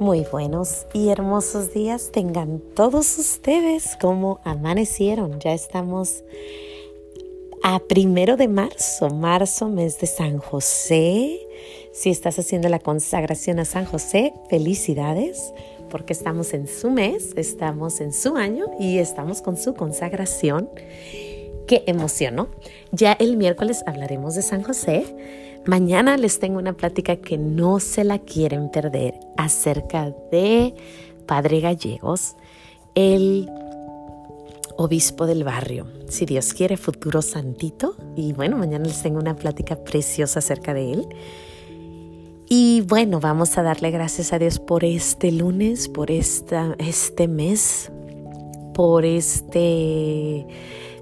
Muy buenos y hermosos días tengan todos ustedes como amanecieron. Ya estamos a primero de marzo, marzo, mes de San José. Si estás haciendo la consagración a San José, felicidades, porque estamos en su mes, estamos en su año y estamos con su consagración. Qué emoción. Ya el miércoles hablaremos de San José. Mañana les tengo una plática que no se la quieren perder acerca de Padre Gallegos, el obispo del barrio. Si Dios quiere, futuro santito. Y bueno, mañana les tengo una plática preciosa acerca de él. Y bueno, vamos a darle gracias a Dios por este lunes, por esta, este mes, por este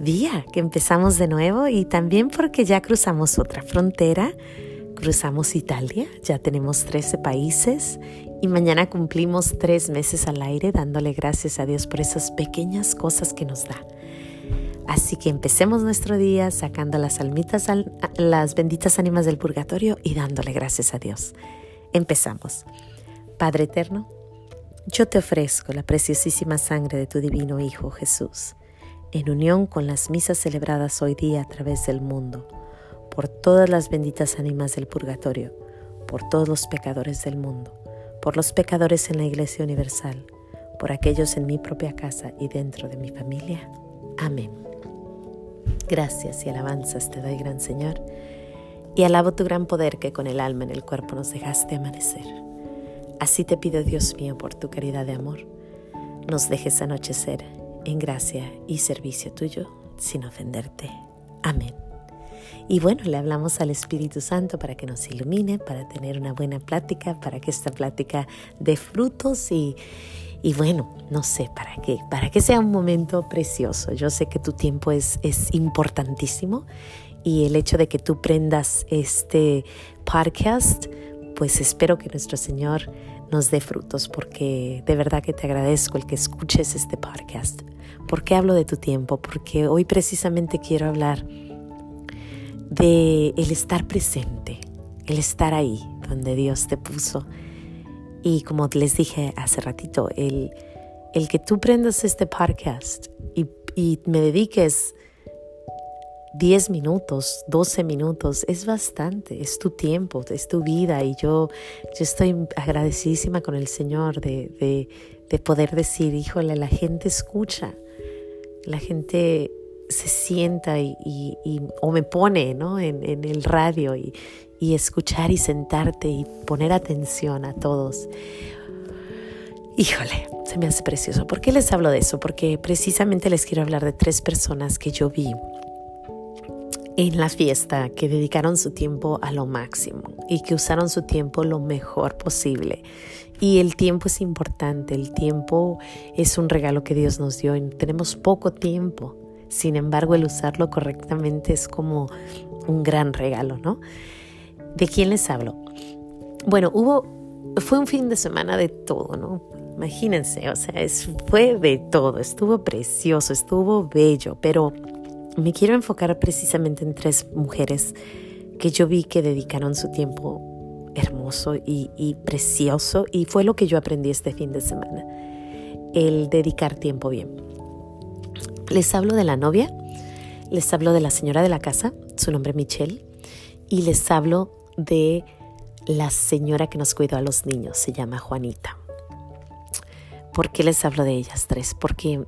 día que empezamos de nuevo y también porque ya cruzamos otra frontera, cruzamos Italia, ya tenemos 13 países y mañana cumplimos tres meses al aire dándole gracias a Dios por esas pequeñas cosas que nos da. Así que empecemos nuestro día sacando las almitas, las benditas ánimas del purgatorio y dándole gracias a Dios. Empezamos. Padre eterno, yo te ofrezco la preciosísima sangre de tu divino Hijo Jesús en unión con las misas celebradas hoy día a través del mundo, por todas las benditas ánimas del purgatorio, por todos los pecadores del mundo, por los pecadores en la Iglesia Universal, por aquellos en mi propia casa y dentro de mi familia. Amén. Gracias y alabanzas te doy, gran Señor, y alabo tu gran poder que con el alma en el cuerpo nos dejaste amanecer. Así te pido, Dios mío, por tu caridad de amor, nos dejes anochecer en gracia y servicio tuyo sin ofenderte. Amén. Y bueno, le hablamos al Espíritu Santo para que nos ilumine, para tener una buena plática, para que esta plática dé frutos y, y bueno, no sé, para qué, para que sea un momento precioso. Yo sé que tu tiempo es, es importantísimo y el hecho de que tú prendas este podcast, pues espero que nuestro Señor nos dé frutos porque de verdad que te agradezco el que escuches este podcast. ¿Por qué hablo de tu tiempo? Porque hoy precisamente quiero hablar de el estar presente, el estar ahí donde Dios te puso. Y como les dije hace ratito, el, el que tú prendas este podcast y, y me dediques 10 minutos, 12 minutos, es bastante, es tu tiempo, es tu vida y yo, yo estoy agradecidísima con el Señor de, de, de poder decir, híjole, la gente escucha, la gente se sienta y, o me pone ¿no? en, el radio y, y, escuchar y sentarte y poner atención a todos. Híjole, se me hace precioso. ¿Por qué les hablo de eso? Porque precisamente les quiero hablar de tres personas que yo vi en la fiesta que dedicaron su tiempo a lo máximo y que usaron su tiempo lo mejor posible. Y el tiempo es importante, el tiempo es un regalo que Dios nos dio y tenemos poco tiempo. Sin embargo, el usarlo correctamente es como un gran regalo, ¿no? ¿De quién les hablo? Bueno, hubo, fue un fin de semana de todo, ¿no? Imagínense, o sea, fue de todo, estuvo precioso, estuvo bello, pero me quiero enfocar precisamente en tres mujeres que yo vi que dedicaron su tiempo hermoso y, precioso y fue lo que yo aprendí este fin de semana, el dedicar tiempo bien. Les hablo de la novia, les hablo de la señora de la casa, su nombre es Michelle, y les hablo de la señora que nos cuidó a los niños, se llama Juanita. ¿Por qué les hablo de ellas tres? Porque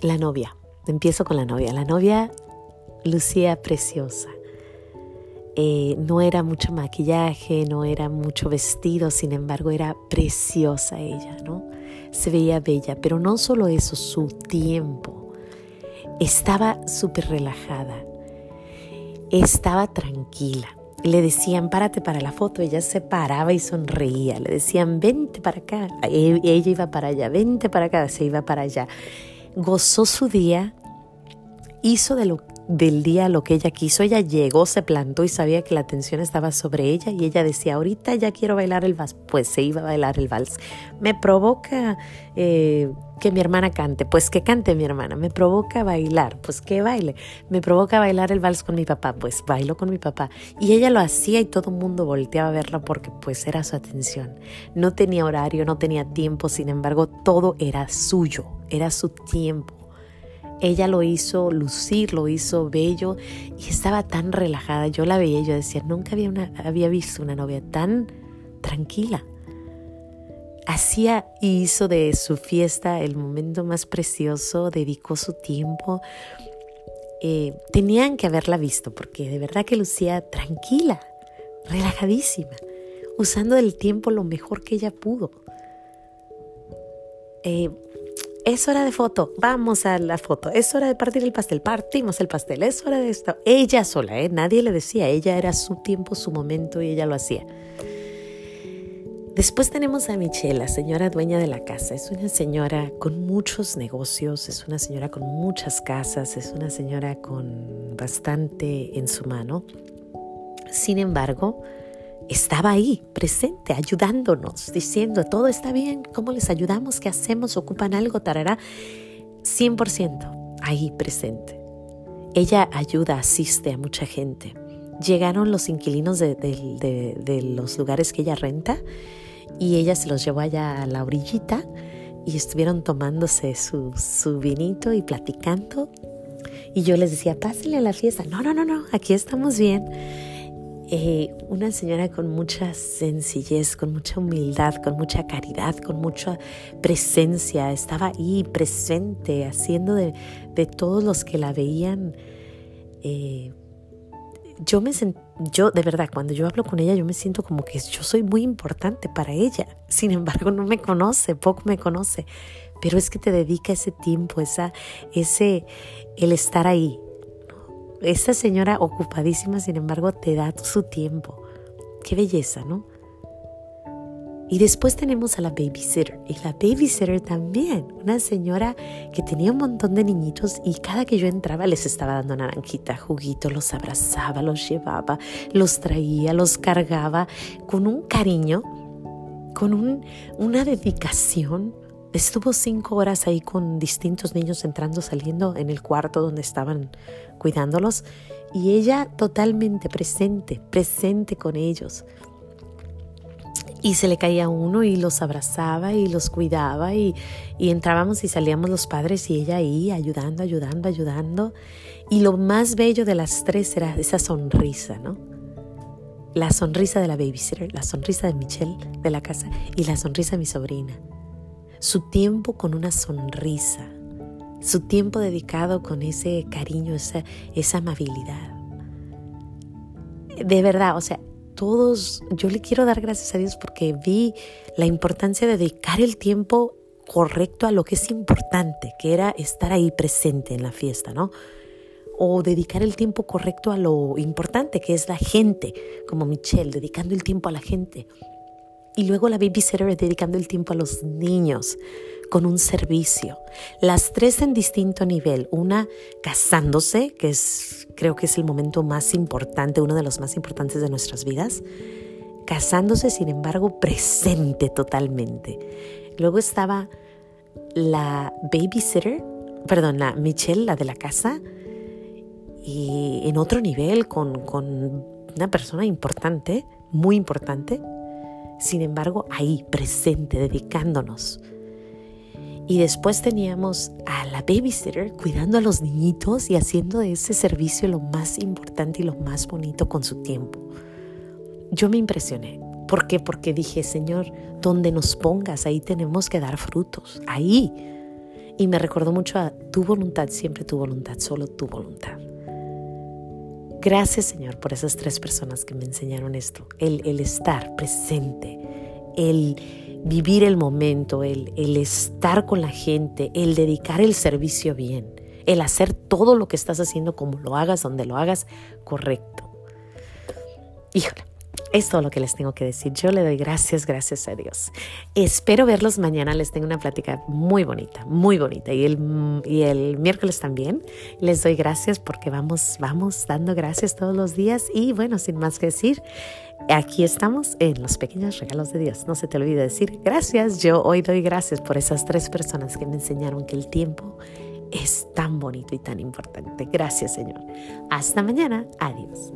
la novia, empiezo con la novia, la novia lucía preciosa. Eh, no era mucho maquillaje, no era mucho vestido, sin embargo era preciosa ella, ¿no? Se veía bella, pero no solo eso, su tiempo. Estaba súper relajada, estaba tranquila. Le decían, párate para la foto, ella se paraba y sonreía. Le decían, vente para acá, e, ella iba para allá, vente para acá, se iba para allá. Gozó su día, hizo de lo del día lo que ella quiso. Ella llegó, se plantó y sabía que la atención estaba sobre ella y ella decía, ahorita ya quiero bailar el vals. Pues se iba a bailar el vals. Me provoca eh, que mi hermana cante, pues que cante mi hermana, me provoca bailar, pues que baile, me provoca bailar el vals con mi papá, pues bailo con mi papá. Y ella lo hacía y todo el mundo volteaba a verla porque pues era su atención. No tenía horario, no tenía tiempo, sin embargo todo era suyo, era su tiempo. Ella lo hizo lucir, lo hizo bello y estaba tan relajada. Yo la veía y yo decía, nunca había, visto una novia tan tranquila hacía y hizo de su fiesta el momento más precioso, dedicó su tiempo. Eh, tenían que haberla visto porque de verdad que lucía tranquila, relajadísima, usando el tiempo lo mejor que ella pudo. Eh, es hora de foto, vamos a la foto, es hora de partir el pastel, partimos el pastel, es hora de esto. Ella sola, ¿eh? nadie le decía, ella era su tiempo, su momento y ella lo hacía. Después tenemos a Michelle, la señora dueña de la casa. Es una señora con muchos negocios, es una señora con muchas casas, es una señora con bastante en su mano. Sin embargo, estaba ahí, presente, ayudándonos, diciendo, todo está bien, ¿cómo les ayudamos? ¿Qué hacemos? ¿Ocupan algo? Tarará. 100% ahí presente. Ella ayuda, asiste a mucha gente. Llegaron los inquilinos de, los lugares que ella renta y ella se los llevó allá a la orillita y estuvieron tomándose su, su vinito y platicando. Y yo les decía, pásenle a la fiesta. No, no, no, no, aquí estamos bien. Eh, una señora con mucha sencillez, con mucha humildad, con mucha caridad, con mucha presencia, estaba ahí presente, haciendo de, de todos los que la veían eh, yo me yo de verdad, cuando yo hablo con ella, yo me siento como que yo soy muy importante para ella. Sin embargo, no me conoce, poco me conoce. Pero es que te dedica ese tiempo, esa, ese, el estar ahí. Esa señora ocupadísima, sin embargo, te da su tiempo. Qué belleza, ¿no? Y después tenemos a la babysitter. Y la babysitter también, una señora que tenía un montón de niñitos y cada que yo entraba les estaba dando naranjita, juguito, los abrazaba, los llevaba, los traía, los cargaba con un cariño, con un, una dedicación. Estuvo cinco horas ahí con distintos niños entrando, saliendo en el cuarto donde estaban cuidándolos y ella totalmente presente, presente con ellos y se le caía uno y los abrazaba y los cuidaba y, entrábamos y salíamos los padres y ella ahí ayudando, ayudando, ayudando. Y lo más bello de las tres era esa sonrisa, ¿no? La sonrisa de la babysitter, la sonrisa de Michelle de la casa y la sonrisa de mi sobrina. Su tiempo con una sonrisa, su tiempo dedicado con ese cariño, esa, amabilidad. De verdad, o sea, todos, yo le quiero dar gracias a Dios porque vi la importancia de dedicar el tiempo correcto a lo que es importante, que era estar ahí presente en la fiesta, ¿no? O dedicar el tiempo correcto a lo importante, que es la gente, como Michelle, dedicando el tiempo a la gente. Y luego la babysitter dedicando el tiempo a los niños, con un servicio. Las tres en distinto nivel. Una casándose, que es creo que es el momento más importante, uno de los más importantes de nuestras vidas. Casándose, sin embargo, presente totalmente. Luego estaba la babysitter, perdón, la Michelle, la de la casa, y en otro nivel con, con una persona importante, muy importante, sin embargo, ahí, presente, dedicándonos y después teníamos a la babysitter cuidando a los niñitos y haciendo de ese servicio lo más importante y lo más bonito con su tiempo. Yo me impresioné. ¿Por qué? Porque dije, Señor, donde nos pongas, ahí tenemos que dar frutos, ahí. Y me recordó mucho a tu voluntad, siempre tu voluntad, solo tu voluntad. Gracias, Señor, por esas tres personas que me enseñaron esto. El, estar presente, el vivir el momento, el, el estar con la gente, el dedicar el servicio bien, el hacer todo lo que estás haciendo como lo hagas, donde lo hagas, correcto. Híjole, es todo lo que les tengo que decir. Yo le doy gracias, gracias a Dios. Espero verlos mañana. Les tengo una plática muy bonita, muy bonita. Y el, y el miércoles también. Les doy gracias porque vamos, vamos dando gracias todos los días. Y bueno, sin más que decir, aquí estamos en los pequeños regalos de Dios. No se te olvide decir gracias. Yo hoy doy gracias por esas tres personas que me enseñaron que el tiempo es tan bonito y tan importante. Gracias Señor. Hasta mañana. Adiós.